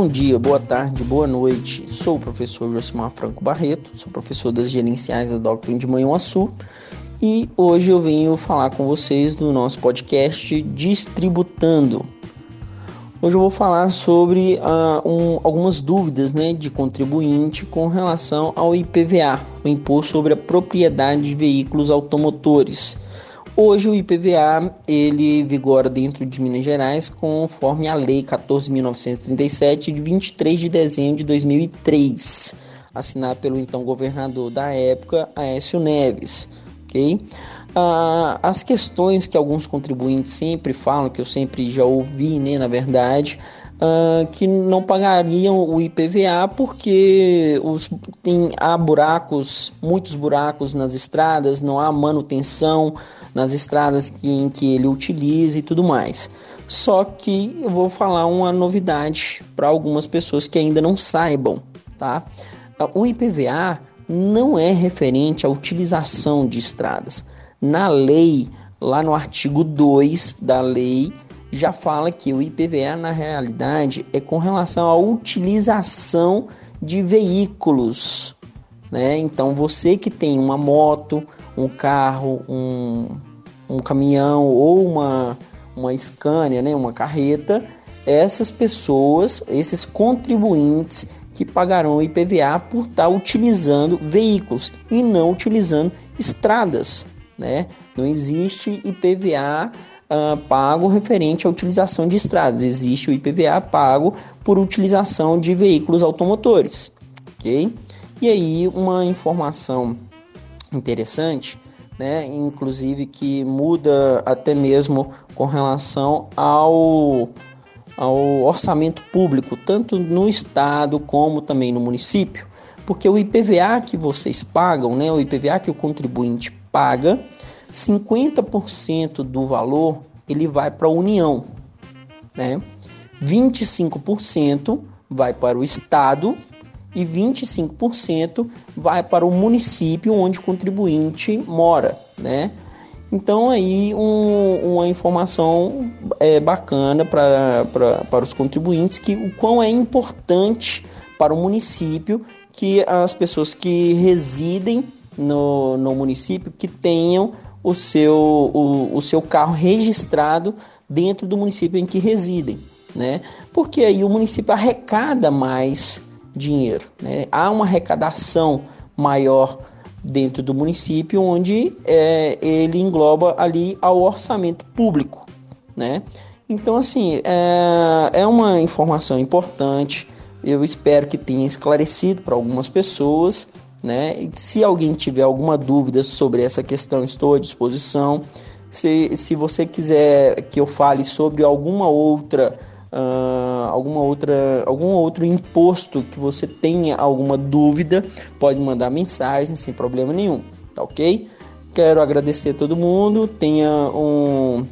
Bom dia, boa tarde, boa noite. Sou o professor Josimar Franco Barreto, sou professor das gerenciais da Doctrine de Manhuaçu e hoje eu venho falar com vocês no nosso podcast Distributando. Hoje eu vou falar sobre uh, um, algumas dúvidas né, de contribuinte com relação ao IPVA, o Imposto sobre a Propriedade de Veículos Automotores. Hoje o IPVA ele vigora dentro de Minas Gerais conforme a Lei 14.937 de 23 de dezembro de 2003, assinada pelo então governador da época, Aécio Neves, ok? Ah, as questões que alguns contribuintes sempre falam, que eu sempre já ouvi, né, na verdade, Uh, que não pagariam o IPVA porque os, tem, há buracos, muitos buracos nas estradas, não há manutenção nas estradas que, em que ele utiliza e tudo mais. Só que eu vou falar uma novidade para algumas pessoas que ainda não saibam, tá? O IPVA não é referente à utilização de estradas. Na lei, lá no artigo 2 da lei, já fala que o IPVA na realidade é com relação à utilização de veículos, né? Então você que tem uma moto, um carro, um, um caminhão ou uma uma Scania, né, uma carreta, essas pessoas, esses contribuintes que pagarão IPVA por estar utilizando veículos e não utilizando estradas, né? Não existe IPVA uh, pago referente à utilização de estradas. Existe o IPVA pago por utilização de veículos automotores, ok? E aí uma informação interessante, né? Inclusive que muda até mesmo com relação ao ao orçamento público, tanto no estado como também no município, porque o IPVA que vocês pagam, né, o IPVA que o contribuinte paga, 50% do valor ele vai para a União, né? 25% vai para o estado e 25% vai para o município onde o contribuinte mora, né? Então aí um, uma informação é, bacana para para os contribuintes que o quão é importante para o município que as pessoas que residem no, no município que tenham o seu, o, o seu carro registrado dentro do município em que residem, né? Porque aí o município arrecada mais dinheiro, né? Há uma arrecadação maior dentro do município onde é, ele engloba ali ao orçamento público, né? Então assim é, é uma informação importante. Eu espero que tenha esclarecido para algumas pessoas né? E se alguém tiver alguma dúvida sobre essa questão, estou à disposição. Se, se você quiser que eu fale sobre alguma outra, uh, alguma outra, algum outro imposto que você tenha alguma dúvida, pode mandar mensagem sem problema nenhum, tá ok? Quero agradecer a todo mundo, tenha um,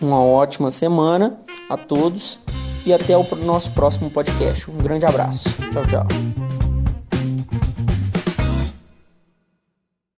uma ótima semana a todos e até o nosso próximo podcast. Um grande abraço. Tchau, tchau.